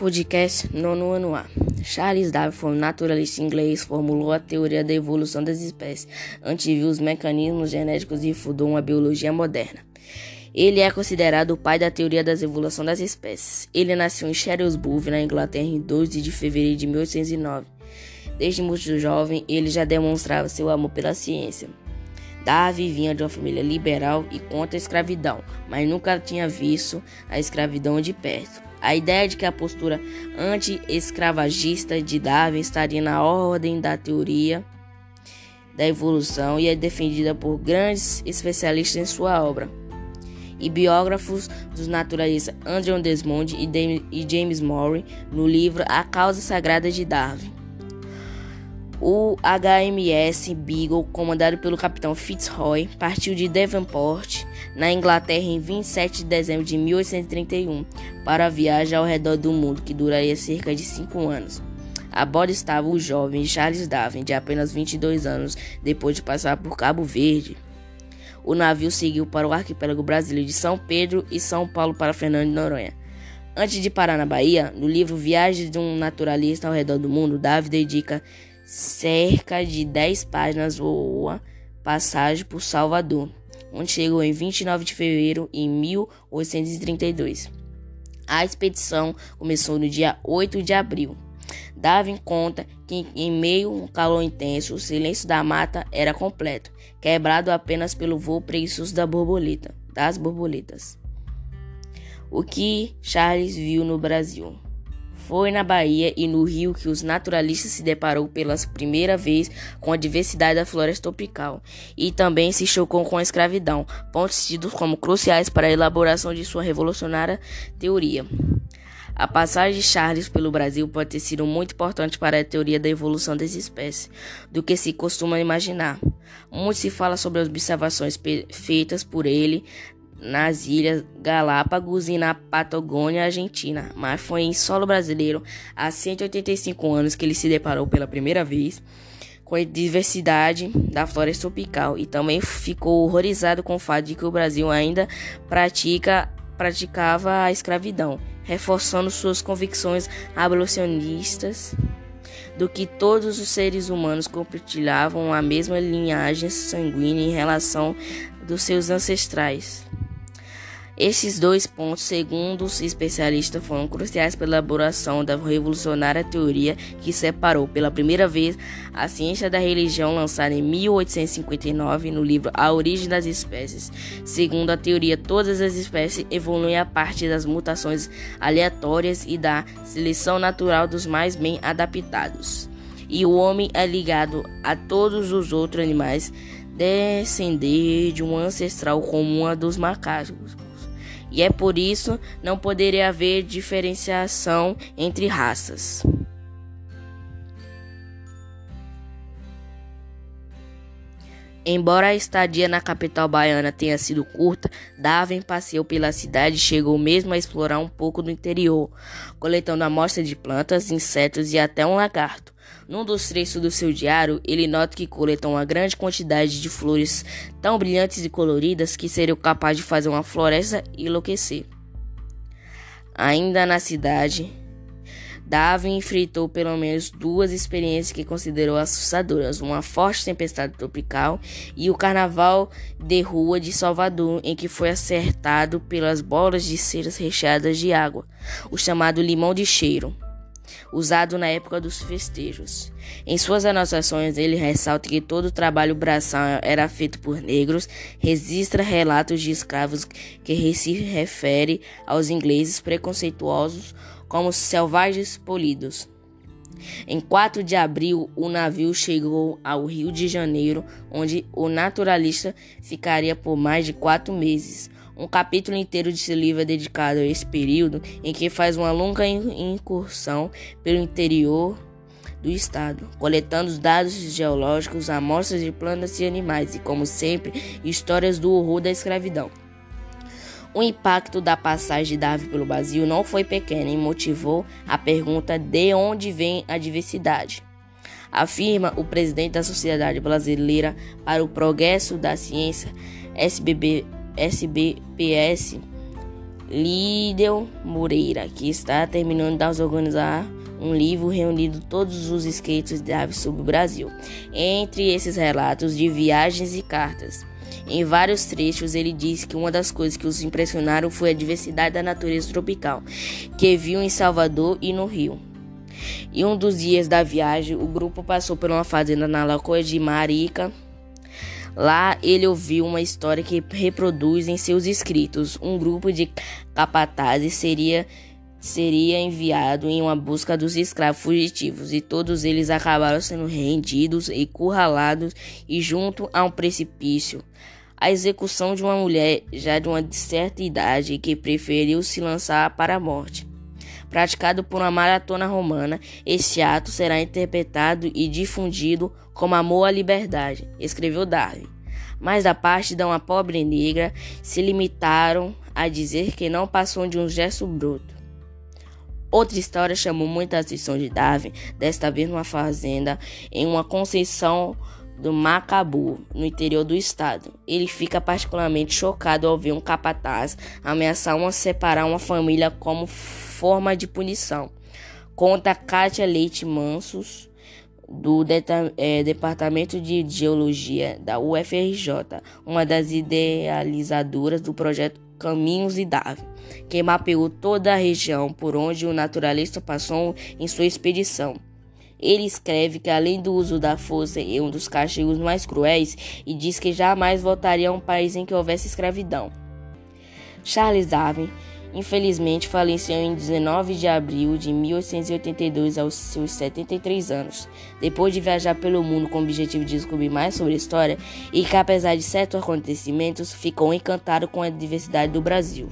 Podcast Nono Ano A. Charles Darwin, naturalista inglês, formulou a teoria da evolução das espécies, anteviu os mecanismos genéticos e fundou uma biologia moderna. Ele é considerado o pai da teoria da evolução das espécies. Ele nasceu em Shrewsbury, na Inglaterra, em 12 de fevereiro de 1809. Desde muito jovem, ele já demonstrava seu amor pela ciência. Darwin vinha de uma família liberal e contra a escravidão, mas nunca tinha visto a escravidão de perto. A ideia de que a postura anti-escravagista de Darwin estaria na ordem da teoria da evolução e é defendida por grandes especialistas em sua obra. E biógrafos dos naturalistas Andrew Desmond e James Murray no livro A Causa Sagrada de Darwin. O HMS Beagle, comandado pelo capitão Fitzroy, partiu de Devonport, na Inglaterra, em 27 de dezembro de 1831, para a viagem ao redor do mundo, que duraria cerca de cinco anos. A bordo estava o jovem Charles Darwin, de apenas 22 anos, depois de passar por Cabo Verde. O navio seguiu para o arquipélago brasileiro de São Pedro e São Paulo para Fernando de Noronha. Antes de parar na Bahia, no livro Viagem de um Naturalista ao Redor do Mundo, Darwin dedica cerca de 10 páginas voa passagem por Salvador, onde chegou em 29 de fevereiro de 1832. A expedição começou no dia 8 de abril. Darwin conta que em meio a um calor intenso, o silêncio da mata era completo, quebrado apenas pelo voo preguiçoso da borboleta, das borboletas. O que Charles viu no Brasil? Foi na Bahia e no Rio que os naturalistas se deparou pela primeira vez com a diversidade da floresta tropical e também se chocou com a escravidão, pontos tidos como cruciais para a elaboração de sua revolucionária teoria. A passagem de Charles pelo Brasil pode ter sido muito importante para a teoria da evolução das espécies do que se costuma imaginar. Muito se fala sobre as observações feitas por ele nas Ilhas Galápagos e na Patagônia Argentina, mas foi em solo brasileiro, há 185 anos, que ele se deparou pela primeira vez com a diversidade da floresta tropical e também ficou horrorizado com o fato de que o Brasil ainda pratica, praticava a escravidão, reforçando suas convicções abolicionistas do que todos os seres humanos compartilhavam a mesma linhagem sanguínea em relação dos seus ancestrais. Estes dois pontos, segundo os especialistas, foram cruciais para a elaboração da revolucionária teoria que separou pela primeira vez a ciência da religião, lançada em 1859 no livro A Origem das Espécies. Segundo a teoria, todas as espécies evoluem a partir das mutações aleatórias e da seleção natural dos mais bem adaptados. E o homem é ligado a todos os outros animais, descender de um ancestral comum a dos macacos e é por isso não poderia haver diferenciação entre raças. Embora a estadia na capital baiana tenha sido curta, Darwin passeou pela cidade e chegou mesmo a explorar um pouco do interior, coletando amostras de plantas, insetos e até um lagarto. Num dos trechos do seu diário, ele nota que coletou uma grande quantidade de flores tão brilhantes e coloridas que seriam capazes de fazer uma floresta enlouquecer. Ainda na cidade, Darwin enfrentou pelo menos duas experiências que considerou assustadoras: uma forte tempestade tropical e o Carnaval de Rua de Salvador, em que foi acertado pelas bolas de ceras recheadas de água, o chamado limão de cheiro usado na época dos festejos. Em suas anotações, ele ressalta que todo o trabalho braçal era feito por negros, registra relatos de escravos que se refere aos ingleses preconceituosos como selvagens polidos. Em 4 de abril, o navio chegou ao Rio de Janeiro, onde o naturalista ficaria por mais de quatro meses. Um capítulo inteiro de seu livro é dedicado a esse período em que faz uma longa incursão pelo interior do estado, coletando dados geológicos, amostras de plantas e animais e, como sempre, histórias do horror da escravidão. O impacto da passagem de Darwin pelo Brasil não foi pequeno e motivou a pergunta de onde vem a diversidade. Afirma o presidente da Sociedade Brasileira para o Progresso da Ciência, SBB SBPS, Lídel Moreira, que está terminando de organizar um livro reunindo todos os escritos de aves sobre o Brasil. Entre esses relatos de viagens e cartas, em vários trechos, ele diz que uma das coisas que os impressionaram foi a diversidade da natureza tropical que viu em Salvador e no Rio. E um dos dias da viagem, o grupo passou por uma fazenda na Lagoa de Marica. Lá ele ouviu uma história que reproduz em seus escritos. Um grupo de capatazes seria seria enviado em uma busca dos escravos fugitivos e todos eles acabaram sendo rendidos e curralados e junto a um precipício. A execução de uma mulher já de uma certa idade que preferiu se lançar para a morte. Praticado por uma maratona romana, este ato será interpretado e difundido como amor à liberdade, escreveu Darwin. Mas da parte de uma pobre negra, se limitaram a dizer que não passou de um gesto bruto. Outra história chamou muita atenção de Darwin, desta vez numa fazenda em uma conceição do Macabu, no interior do estado. Ele fica particularmente chocado ao ver um capataz ameaçar uma separar uma família como forma de punição. Conta Kátia Leite Mansos, do é, Departamento de Geologia da UFRJ, uma das idealizadoras do projeto Caminhos e Darwin, que mapeou toda a região por onde o naturalista passou em sua expedição. Ele escreve que, além do uso da força, é um dos castigos mais cruéis e diz que jamais voltaria a um país em que houvesse escravidão. Charles Darwin, infelizmente, faleceu em 19 de abril de 1882 aos seus 73 anos, depois de viajar pelo mundo com o objetivo de descobrir mais sobre a história e que, apesar de certos acontecimentos, ficou encantado com a diversidade do Brasil.